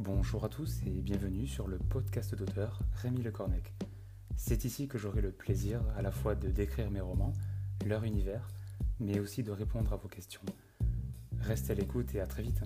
Bonjour à tous et bienvenue sur le podcast d'auteur Rémi Le Cornec. C'est ici que j'aurai le plaisir à la fois de décrire mes romans, leur univers, mais aussi de répondre à vos questions. Restez à l'écoute et à très vite.